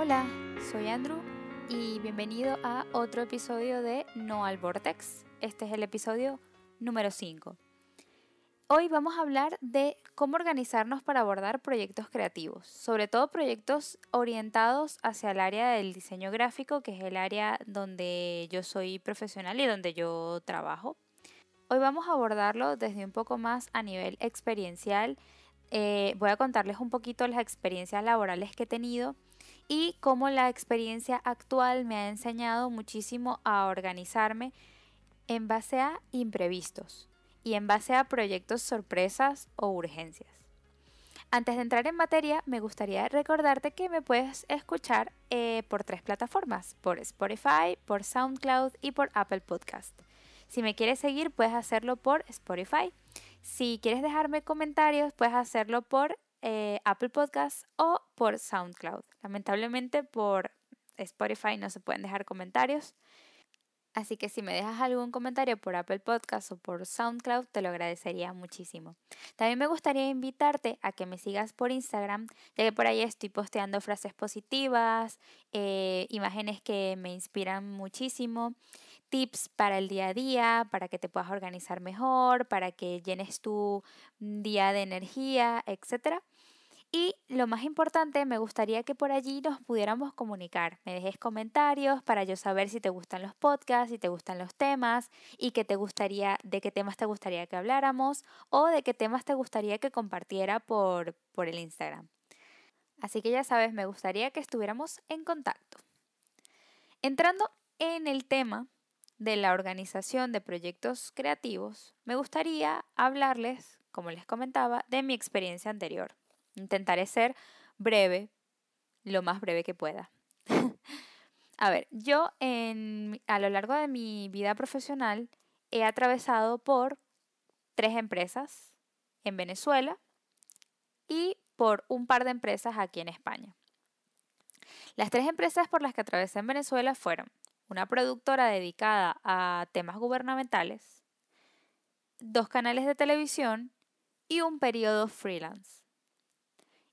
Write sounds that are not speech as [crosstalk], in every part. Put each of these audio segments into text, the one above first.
Hola, soy Andrew y bienvenido a otro episodio de No al Vortex. Este es el episodio número 5. Hoy vamos a hablar de cómo organizarnos para abordar proyectos creativos, sobre todo proyectos orientados hacia el área del diseño gráfico, que es el área donde yo soy profesional y donde yo trabajo. Hoy vamos a abordarlo desde un poco más a nivel experiencial. Eh, voy a contarles un poquito las experiencias laborales que he tenido y cómo la experiencia actual me ha enseñado muchísimo a organizarme en base a imprevistos y en base a proyectos sorpresas o urgencias. Antes de entrar en materia, me gustaría recordarte que me puedes escuchar eh, por tres plataformas, por Spotify, por SoundCloud y por Apple Podcast. Si me quieres seguir, puedes hacerlo por Spotify. Si quieres dejarme comentarios, puedes hacerlo por eh, Apple Podcast o por SoundCloud. Lamentablemente por Spotify no se pueden dejar comentarios. Así que si me dejas algún comentario por Apple Podcast o por SoundCloud, te lo agradecería muchísimo. También me gustaría invitarte a que me sigas por Instagram, ya que por ahí estoy posteando frases positivas, eh, imágenes que me inspiran muchísimo, tips para el día a día, para que te puedas organizar mejor, para que llenes tu día de energía, etcétera. Y lo más importante, me gustaría que por allí nos pudiéramos comunicar. Me dejes comentarios para yo saber si te gustan los podcasts, si te gustan los temas y que te gustaría, de qué temas te gustaría que habláramos o de qué temas te gustaría que compartiera por, por el Instagram. Así que ya sabes, me gustaría que estuviéramos en contacto. Entrando en el tema de la organización de proyectos creativos, me gustaría hablarles, como les comentaba, de mi experiencia anterior. Intentaré ser breve, lo más breve que pueda. [laughs] a ver, yo a lo largo de mi vida profesional he atravesado por tres empresas en Venezuela y por un par de empresas aquí en España. Las tres empresas por las que atravesé en Venezuela fueron una productora dedicada a temas gubernamentales, dos canales de televisión y un periodo freelance.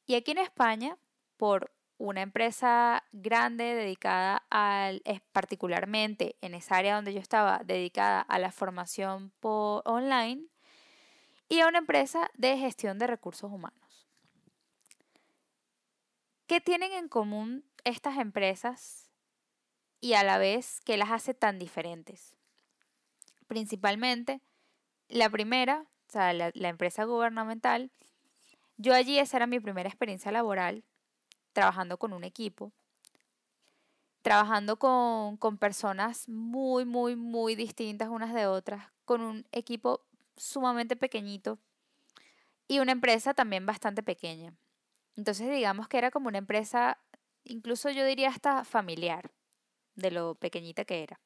Y aquí en España, por una empresa grande dedicada al, particularmente en esa área donde yo estaba, dedicada a la formación por online, y a una empresa de gestión de recursos humanos. ¿Qué tienen en común estas empresas y a la vez qué las hace tan diferentes? Principalmente, la primera, o sea, la empresa gubernamental, yo allí esa era mi primera experiencia laboral, trabajando con un equipo, trabajando con, con personas muy, muy, muy distintas unas de otras, con un equipo sumamente pequeñito y una empresa también bastante pequeña. Entonces digamos que era como una empresa, incluso yo diría hasta familiar, de lo pequeñita que era.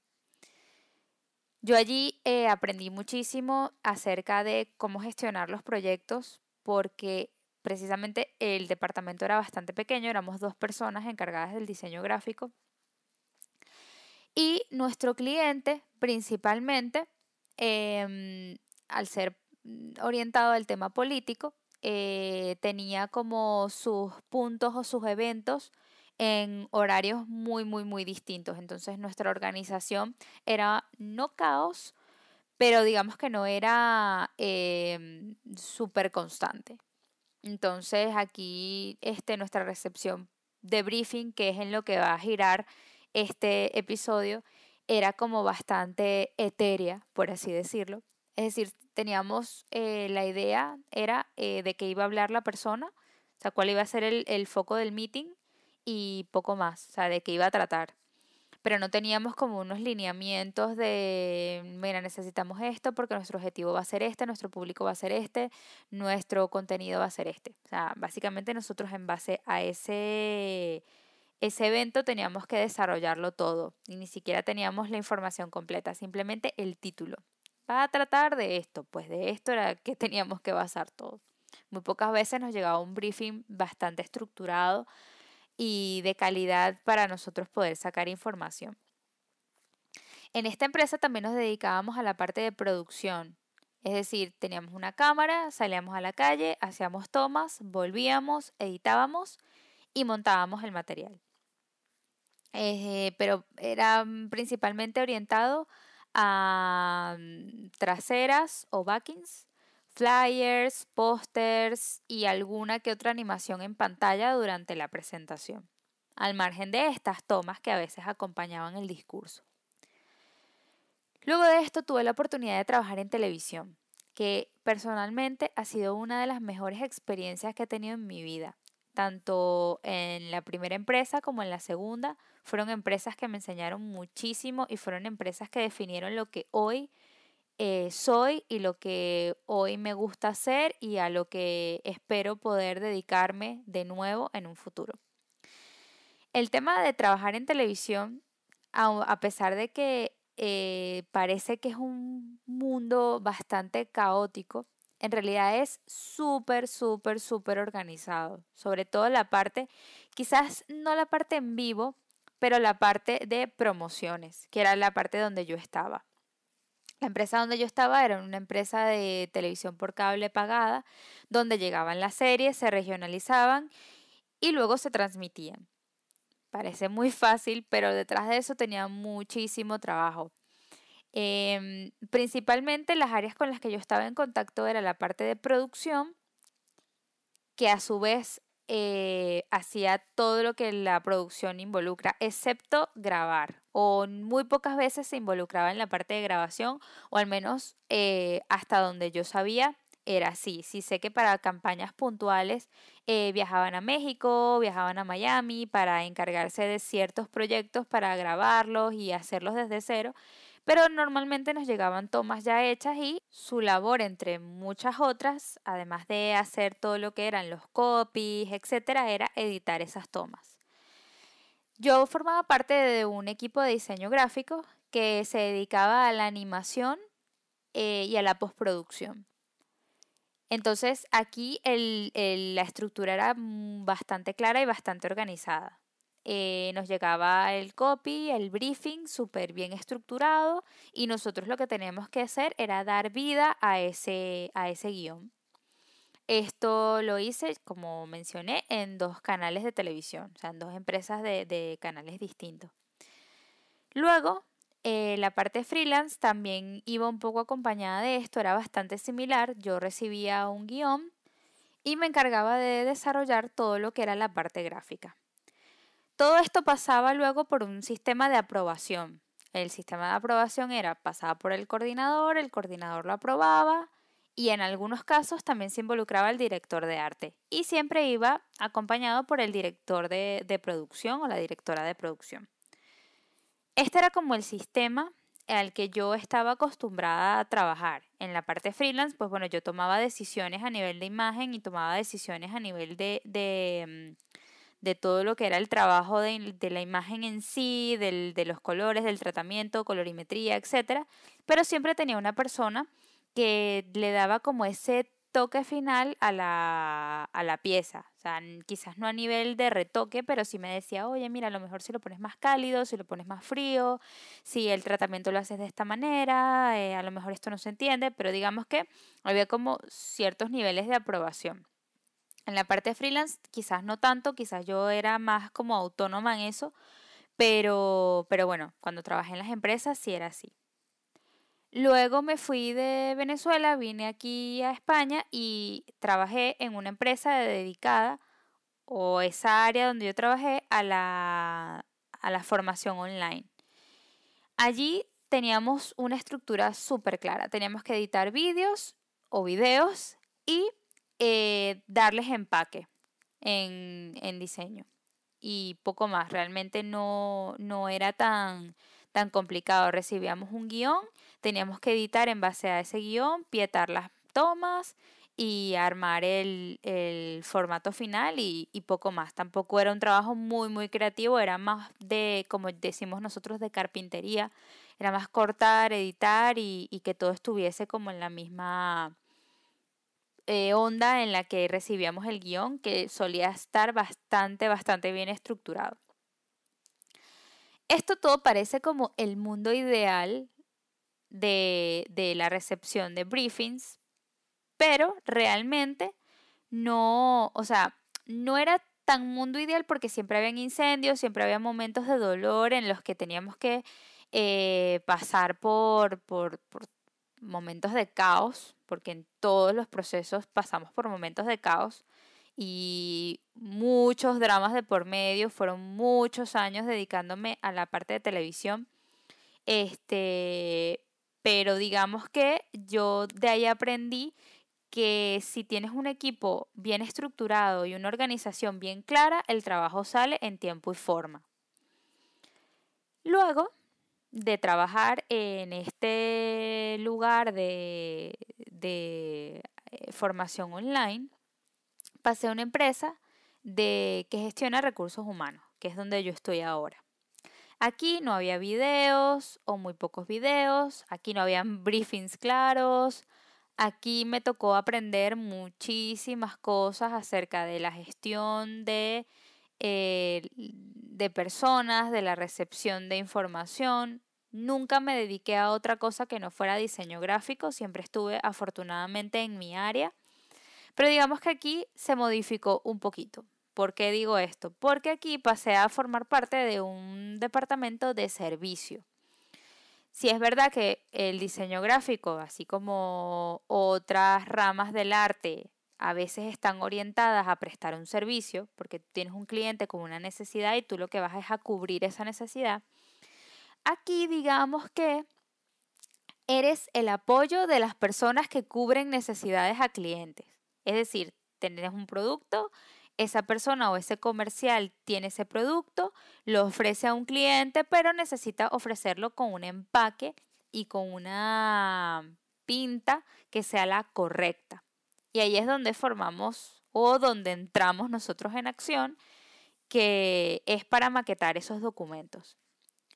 Yo allí eh, aprendí muchísimo acerca de cómo gestionar los proyectos porque precisamente el departamento era bastante pequeño, éramos dos personas encargadas del diseño gráfico. Y nuestro cliente, principalmente, em, al ser orientado al tema político, eh, tenía como sus puntos o sus eventos en horarios muy, muy, muy distintos. Entonces nuestra organización era no caos, pero digamos que no era em, súper constante. Entonces aquí este, nuestra recepción de briefing, que es en lo que va a girar este episodio, era como bastante etérea, por así decirlo. Es decir, teníamos eh, la idea, era eh, de que iba a hablar la persona, o sea, cuál iba a ser el, el foco del meeting y poco más, o sea, de qué iba a tratar pero no teníamos como unos lineamientos de, mira, necesitamos esto porque nuestro objetivo va a ser este, nuestro público va a ser este, nuestro contenido va a ser este. O sea, básicamente nosotros en base a ese, ese evento teníamos que desarrollarlo todo y ni siquiera teníamos la información completa, simplemente el título. Va a tratar de esto, pues de esto era que teníamos que basar todo. Muy pocas veces nos llegaba un briefing bastante estructurado y de calidad para nosotros poder sacar información. En esta empresa también nos dedicábamos a la parte de producción, es decir, teníamos una cámara, salíamos a la calle, hacíamos tomas, volvíamos, editábamos y montábamos el material. eh, pero era principalmente orientado a mm, traseras o backings, flyers, pósters y alguna que otra animación en pantalla durante la presentación, al margen de estas tomas que a veces acompañaban el discurso. Luego de esto tuve la oportunidad de trabajar en televisión, que personalmente ha sido una de las mejores experiencias que he tenido en mi vida. Tanto en la primera empresa como en la segunda, fueron empresas que me enseñaron muchísimo y fueron empresas que definieron lo que hoy eh, soy y lo que hoy me gusta hacer y a lo que espero poder dedicarme de nuevo en un futuro. El tema de trabajar en televisión, a pesar de que eh, parece que es un mundo bastante caótico, en realidad es súper, súper, súper organizado. Sobre todo la parte, quizás no la parte en vivo, pero la parte de promociones, que era la parte donde yo estaba. La empresa donde yo estaba era una empresa de televisión por cable pagada, donde llegaban las series, se regionalizaban y luego se transmitían. Parece muy fácil, pero detrás de eso tenía muchísimo trabajo. Em, principalmente las áreas con las que yo estaba en contacto era la parte de producción, que a su vez eh, hacía todo lo que la producción involucra, excepto grabar. O muy pocas veces se involucraba en la parte de grabación, o al menos eh, hasta donde yo sabía, era así. Sí sé que para campañas puntuales eh, viajaban a México, viajaban a Miami para encargarse de ciertos proyectos para grabarlos y hacerlos desde cero. Pero normalmente nos llegaban tomas ya hechas y su labor, entre muchas otras, además de hacer todo lo que eran los copies, etcétera, era editar esas tomas. Yo formaba parte de un equipo de diseño gráfico que se dedicaba a la animación eh, y a la postproducción. Entonces aquí la estructura era bastante clara y bastante organizada. Eh, nos llegaba el copy, el briefing súper bien estructurado y nosotros lo que teníamos que hacer era dar vida a ese, a ese guion. Esto lo hice, como mencioné, en dos canales de televisión, o sea, en dos empresas de, canales distintos. Luego, eh, la parte freelance también iba un poco acompañada de esto, era bastante similar. Yo recibía un guion y me encargaba de desarrollar todo lo que era la parte gráfica. Todo esto pasaba luego por un sistema de aprobación. El sistema de aprobación era pasaba por el coordinador, el coordinador lo aprobaba y en algunos casos también se involucraba el director de arte y siempre iba acompañado por el director de, de producción o la directora de producción. Este era como el sistema al que yo estaba acostumbrada a trabajar. En la parte freelance, pues bueno, yo tomaba decisiones a nivel de imagen y tomaba decisiones a nivel de, de, mm, de todo lo que era el trabajo de, la imagen en sí, de los colores, del tratamiento, colorimetría, etc. Pero siempre tenía una persona que le daba como ese toque final a la, a la pieza. O sea, quizás no a nivel de retoque, pero sí me decía, oye, mira, a lo mejor si lo pones más cálido, si lo pones más frío, si el tratamiento lo haces de esta manera, eh, a lo mejor esto no se entiende, pero digamos que había como ciertos niveles de aprobación. En la parte freelance quizás no tanto, quizás yo era más como autónoma en eso, pero, pero bueno, cuando trabajé en las empresas sí era así. Luego me fui de Venezuela, vine aquí a España y trabajé en una empresa dedicada o esa área donde yo trabajé a la, a la formación online. Allí teníamos una estructura súper clara. Teníamos que editar vídeos o videos y eh, darles empaque en, en, diseño y poco más. Realmente no, no era tan, tan complicado. Recibíamos un guion, teníamos que editar en base a ese guion, pietar las tomas y armar el, formato final y, poco más. Tampoco era un trabajo muy, muy creativo, era más de, como decimos nosotros, de carpintería. Era más cortar, editar y, y que todo estuviese como en la misma eh, onda en la que recibíamos el guion, que solía estar bastante, bastante bien estructurado. Esto todo parece como el mundo ideal de, de la recepción de briefings, pero realmente no, o sea, no era tan mundo ideal porque siempre habían incendios, siempre había momentos de dolor en los que teníamos que eh, pasar por, por, por momentos de caos, porque en todos los procesos pasamos por momentos de caos y muchos dramas de por medio, fueron muchos años dedicándome a la parte de televisión. Este, pero digamos que yo de ahí aprendí que si tienes un equipo bien estructurado y una organización bien clara, el trabajo sale en tiempo y forma. Luego de trabajar en este lugar de, de eh, formación online, pasé a una empresa de, que gestiona recursos humanos, que es donde yo estoy ahora. Aquí no había videos o muy pocos videos, aquí no habían briefings claros, aquí me tocó aprender muchísimas cosas acerca de la gestión de, eh, de personas, de la recepción de información. Nunca me dediqué a otra cosa que no fuera diseño gráfico, siempre estuve afortunadamente en mi área, pero digamos que aquí se modificó un poquito. ¿Por qué digo esto? Porque aquí pasé a formar parte de un departamento de servicio. Si es verdad que el diseño gráfico, así como otras ramas del arte, a veces están orientadas a prestar un servicio, porque tienes un cliente con una necesidad y tú lo que vas es a cubrir esa necesidad. Aquí digamos que eres el apoyo de las personas que cubren necesidades a clientes. Es decir, tenés un producto esa persona o ese comercial tiene ese producto, lo ofrece a un cliente, pero necesita ofrecerlo con un empaque y con una pinta que sea la correcta. Y ahí es donde formamos o donde entramos nosotros en acción, que es para maquetar esos documentos.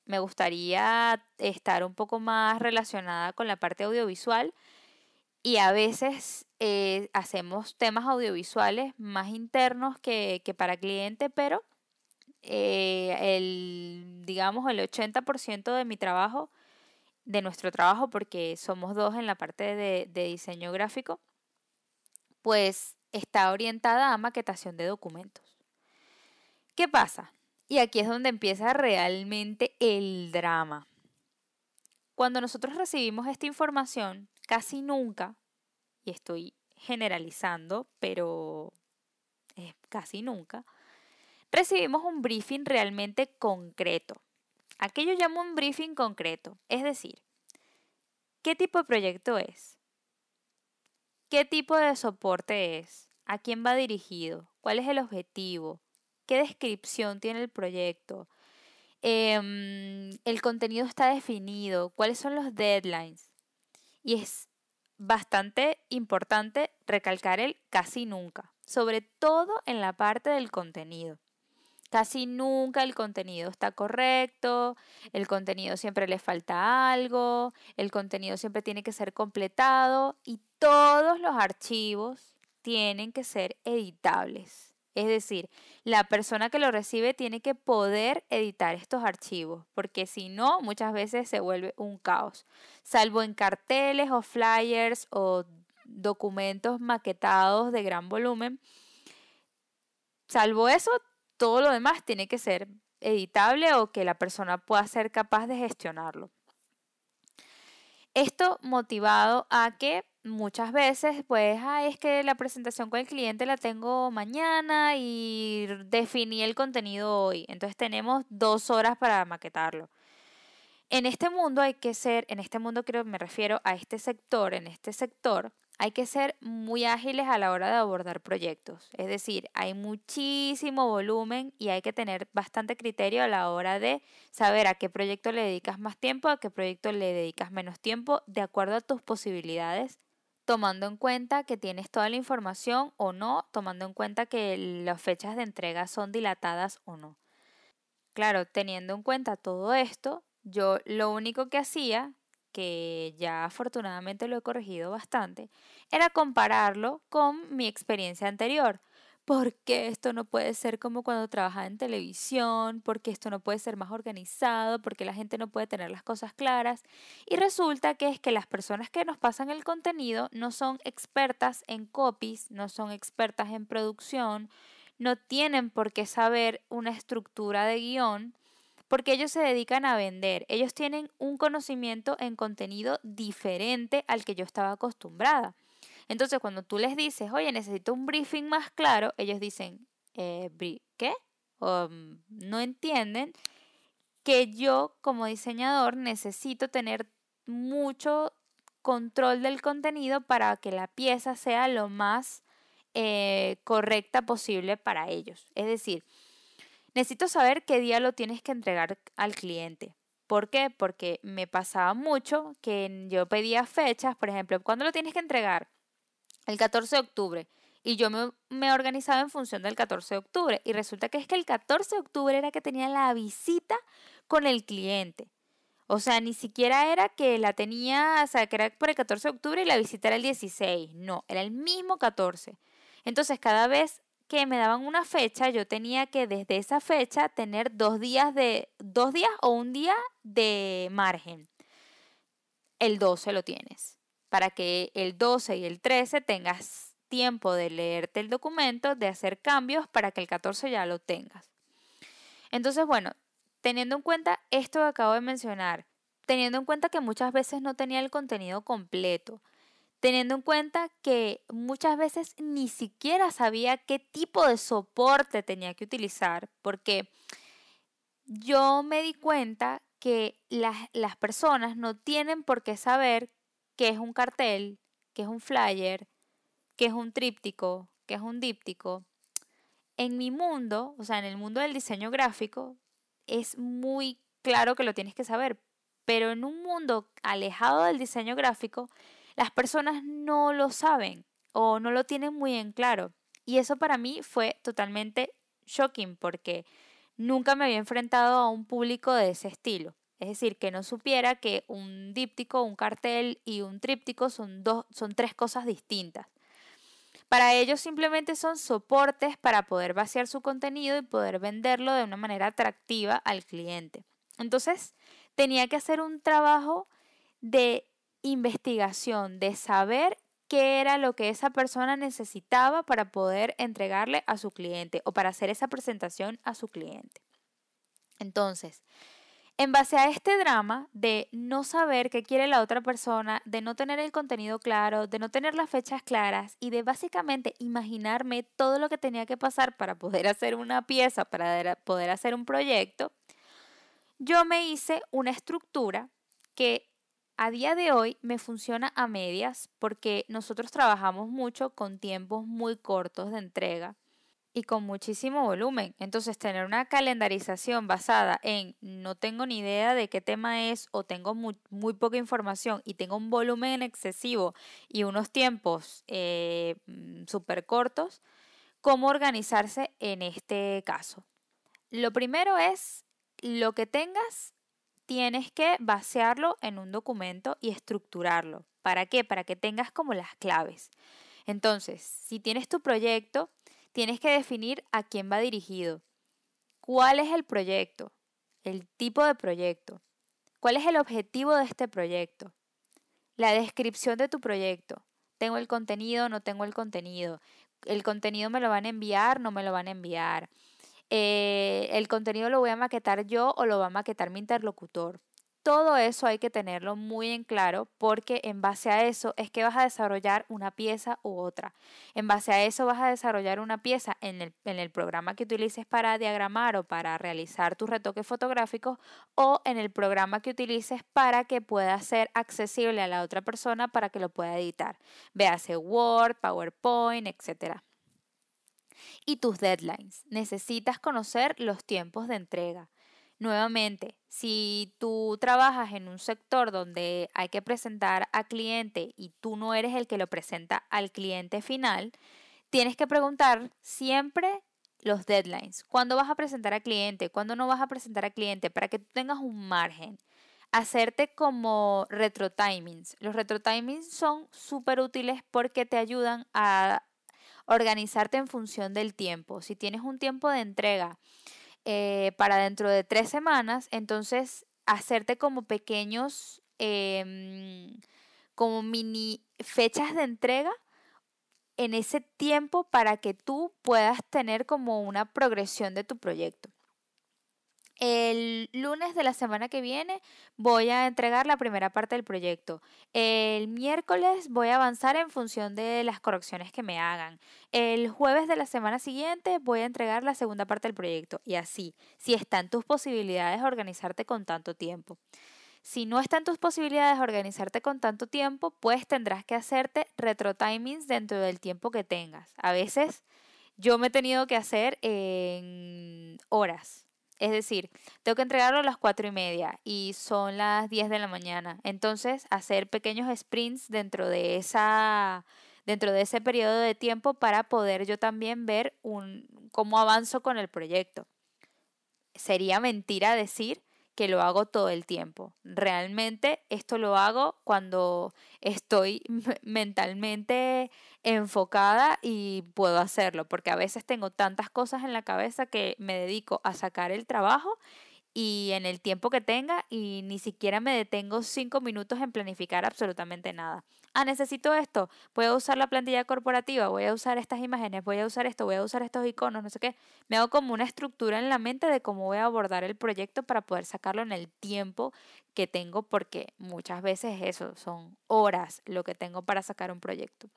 Me gustaría estar un poco más relacionada con la parte audiovisual, y a veces eh, hacemos temas audiovisuales más internos que, para cliente, pero eh, el, digamos, el 80% de mi trabajo, de nuestro trabajo, porque somos dos en la parte de, de diseño gráfico, pues está orientada a maquetación de documentos. ¿Qué pasa? Y aquí es donde empieza realmente el drama. Cuando nosotros recibimos esta información, casi nunca, y estoy generalizando, pero casi nunca, recibimos un briefing realmente concreto. Aquello llamo un briefing concreto, es decir, ¿qué tipo de proyecto es? ¿Qué tipo de soporte es? ¿A quién va dirigido? ¿Cuál es el objetivo? ¿Qué descripción tiene el proyecto? Em, el contenido está definido, cuáles son los deadlines. Y es bastante importante recalcar el casi nunca, sobre todo en la parte del contenido. Casi nunca el contenido está correcto, el contenido siempre le falta algo, el contenido siempre tiene que ser completado y todos los archivos tienen que ser editables. Es decir, la persona que lo recibe tiene que poder editar estos archivos, porque si no, muchas veces se vuelve un caos, salvo en carteles o flyers o documentos maquetados de gran volumen. Salvo eso, todo lo demás tiene que ser editable o que la persona pueda ser capaz de gestionarlo. Esto motivado a que muchas veces, pues, es que la presentación con el cliente la tengo mañana y definí el contenido hoy. Entonces tenemos dos horas para maquetarlo. En este mundo hay que ser, en este mundo creo me refiero a este sector, en este sector hay que ser muy ágiles a la hora de abordar proyectos. Es decir, hay muchísimo volumen y hay que tener bastante criterio a la hora de saber a qué proyecto le dedicas más tiempo, a qué proyecto le dedicas menos tiempo, de acuerdo a tus posibilidades, tomando en cuenta que tienes toda la información o no, tomando en cuenta que las fechas de entrega son dilatadas o no. Claro, teniendo en cuenta todo esto, yo lo único que hacía que ya afortunadamente lo he corregido bastante, era compararlo con mi experiencia anterior. ¿Por qué esto no puede ser como cuando trabajaba en televisión? ¿Por qué esto no puede ser más organizado? ¿Por qué la gente no puede tener las cosas claras? Y resulta que es que las personas que nos pasan el contenido no son expertas en copies, no son expertas en producción, no tienen por qué saber una estructura de guion porque ellos se dedican a vender. Ellos tienen un conocimiento en contenido diferente al que yo estaba acostumbrada. Entonces, cuando tú les dices, oye, necesito un briefing más claro, ellos dicen, eh, ¿qué? Mm, no entienden que yo como diseñador necesito tener mucho control del contenido para que la pieza sea lo más eh, correcta posible para ellos. Es decir, necesito saber qué día lo tienes que entregar al cliente. ¿Por qué? Porque me pasaba mucho que yo pedía fechas, por ejemplo, ¿cuándo lo tienes que entregar? El 14 de octubre. Y yo me, organizaba en función del 14 de octubre. Y resulta que es que el 14 de octubre era que tenía la visita con el cliente. O sea, ni siquiera era que la tenía, o sea, que era por el 14 de octubre y la visita era el 16. No, era el mismo 14. Entonces, cada vez que me daban una fecha, yo tenía que desde esa fecha tener dos días de dos días o un día de margen. El 12 lo tienes, para que el 12 y el 13 tengas tiempo de leerte el documento, de hacer cambios para que el 14 ya lo tengas. Entonces, bueno, teniendo en cuenta esto que acabo de mencionar, teniendo en cuenta que muchas veces no tenía el contenido completo, teniendo en cuenta que muchas veces ni siquiera sabía qué tipo de soporte tenía que utilizar, porque yo me di cuenta que las, las personas no tienen por qué saber qué es un cartel, qué es un flyer, qué es un tríptico, qué es un díptico. En mi mundo, o sea, en el mundo del diseño gráfico, es muy claro que lo tienes que saber, pero en un mundo alejado del diseño gráfico, las personas no lo saben o no lo tienen muy en claro. Y eso para mí fue totalmente shocking porque nunca me había enfrentado a un público de ese estilo. Es decir, que no supiera que un díptico, un cartel y un tríptico son, dos, son tres cosas distintas. Para ellos simplemente son soportes para poder vaciar su contenido y poder venderlo de una manera atractiva al cliente. Entonces, tenía que hacer un trabajo de investigación, de saber qué era lo que esa persona necesitaba para poder entregarle a su cliente o para hacer esa presentación a su cliente. Entonces, en base a este drama de no saber qué quiere la otra persona, de no tener el contenido claro, de no tener las fechas claras y de básicamente imaginarme todo lo que tenía que pasar para poder hacer una pieza, para poder hacer un proyecto, yo me hice una estructura que a día de hoy me funciona a medias porque nosotros trabajamos mucho con tiempos muy cortos de entrega y con muchísimo volumen. Entonces, tener una calendarización basada en no tengo ni idea de qué tema es o tengo muy, poca información y tengo un volumen excesivo y unos tiempos eh, mm, súper cortos, ¿cómo organizarse en este caso? Lo primero es lo que tengas tienes que vaciarlo en un documento y estructurarlo. ¿Para qué? Para que tengas como las claves. Entonces, si tienes tu proyecto, tienes que definir a quién va dirigido. ¿Cuál es el proyecto? El tipo de proyecto. ¿Cuál es el objetivo de este proyecto? La descripción de tu proyecto. ¿Tengo el contenido? ¿No tengo el contenido? ¿El contenido me lo van a enviar? ¿No me lo van a enviar? Eh, el contenido lo voy a maquetar yo o lo va a maquetar mi interlocutor. Todo eso hay que tenerlo muy en claro porque en base a eso es que vas a desarrollar una pieza u otra. En base a eso vas a desarrollar una pieza en el, en el programa que utilices para diagramar o para realizar tus retoques fotográficos o en el programa que utilices para que pueda ser accesible a la otra persona para que lo pueda editar. Véase Word, PowerPoint, etcétera y tus deadlines. Necesitas conocer los tiempos de entrega. Nuevamente, si tú trabajas en un sector donde hay que presentar a cliente y tú no eres el que lo presenta al cliente final, tienes que preguntar siempre los deadlines. ¿Cuándo vas a presentar a cliente? ¿Cuándo no vas a presentar a cliente? Para que tú tengas un margen. Hacerte como retro timings. Los retro timings son súper útiles porque te ayudan a organizarte en función del tiempo. Si tienes un tiempo de entrega eh, para dentro de tres semanas, entonces hacerte como pequeños, em, como mini fechas de entrega en ese tiempo para que tú puedas tener como una progresión de tu proyecto. El lunes de la semana que viene voy a entregar la primera parte del proyecto. El miércoles voy a avanzar en función de las correcciones que me hagan. El jueves de la semana siguiente voy a entregar la segunda parte del proyecto. Y así, si están tus posibilidades organizarte con tanto tiempo. Si no están tus posibilidades organizarte con tanto tiempo, pues tendrás que hacerte retro timings dentro del tiempo que tengas. A veces yo me he tenido que hacer en horas es decir, tengo que entregarlo a las cuatro y media y son las 10 de la mañana. Entonces, hacer pequeños sprints dentro de esa dentro de ese periodo de tiempo para poder yo también ver un, cómo avanzo con el proyecto. Sería mentira decir que lo hago todo el tiempo. Realmente esto lo hago cuando estoy [laughs] mentalmente enfocada y puedo hacerlo, porque a veces tengo tantas cosas en la cabeza que me dedico a sacar el trabajo y en el tiempo que tenga y ni siquiera me detengo cinco minutos en planificar absolutamente nada. Ah, necesito esto, voy a usar la plantilla corporativa, voy a usar estas imágenes, voy a usar esto, voy a usar estos iconos, no sé qué. Me hago como una estructura en la mente de cómo voy a abordar el proyecto para poder sacarlo en el tiempo que tengo, porque muchas veces eso son horas lo que tengo para sacar un proyecto.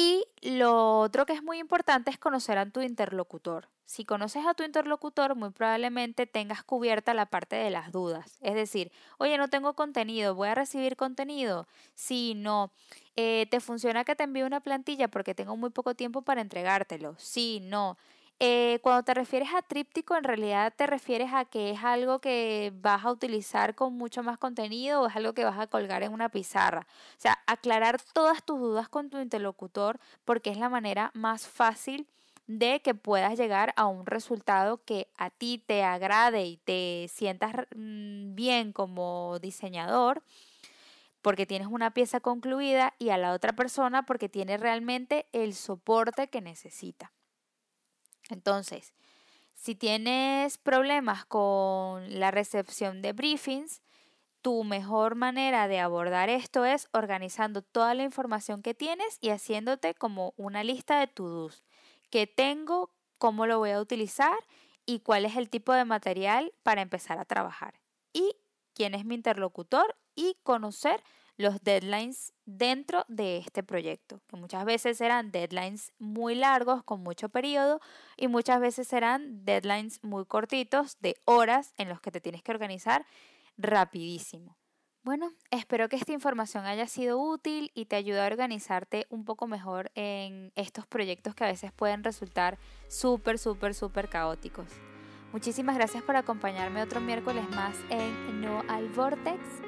Y lo otro que es muy importante es conocer a tu interlocutor. Si conoces a tu interlocutor, muy probablemente tengas cubierta la parte de las dudas. Es decir, oye, no tengo contenido, voy a recibir contenido. Si no, eh, ¿te funciona que te envíe una plantilla porque tengo muy poco tiempo para entregártelo? Sí, no. Eh, cuando te refieres a tríptico, en realidad te refieres a que es algo que vas a utilizar con mucho más contenido o es algo que vas a colgar en una pizarra. O sea, aclarar todas tus dudas con tu interlocutor porque es la manera más fácil de que puedas llegar a un resultado que a ti te agrade y te sientas mm, bien como diseñador porque tienes una pieza concluida y a la otra persona porque tiene realmente el soporte que necesita. Entonces, si tienes problemas con la recepción de briefings, tu mejor manera de abordar esto es organizando toda la información que tienes y haciéndote como una lista de to-dos. ¿Qué tengo? ¿Cómo lo voy a utilizar? ¿Y cuál es el tipo de material para empezar a trabajar? Y quién es mi interlocutor y conocer los deadlines dentro de este proyecto, que muchas veces serán deadlines muy largos con mucho periodo y muchas veces serán deadlines muy cortitos de horas en los que te tienes que organizar rapidísimo. Bueno, espero que esta información haya sido útil y te ayude a organizarte un poco mejor en estos proyectos que a veces pueden resultar súper, súper, súper caóticos. Muchísimas gracias por acompañarme otro miércoles más en No al Vortex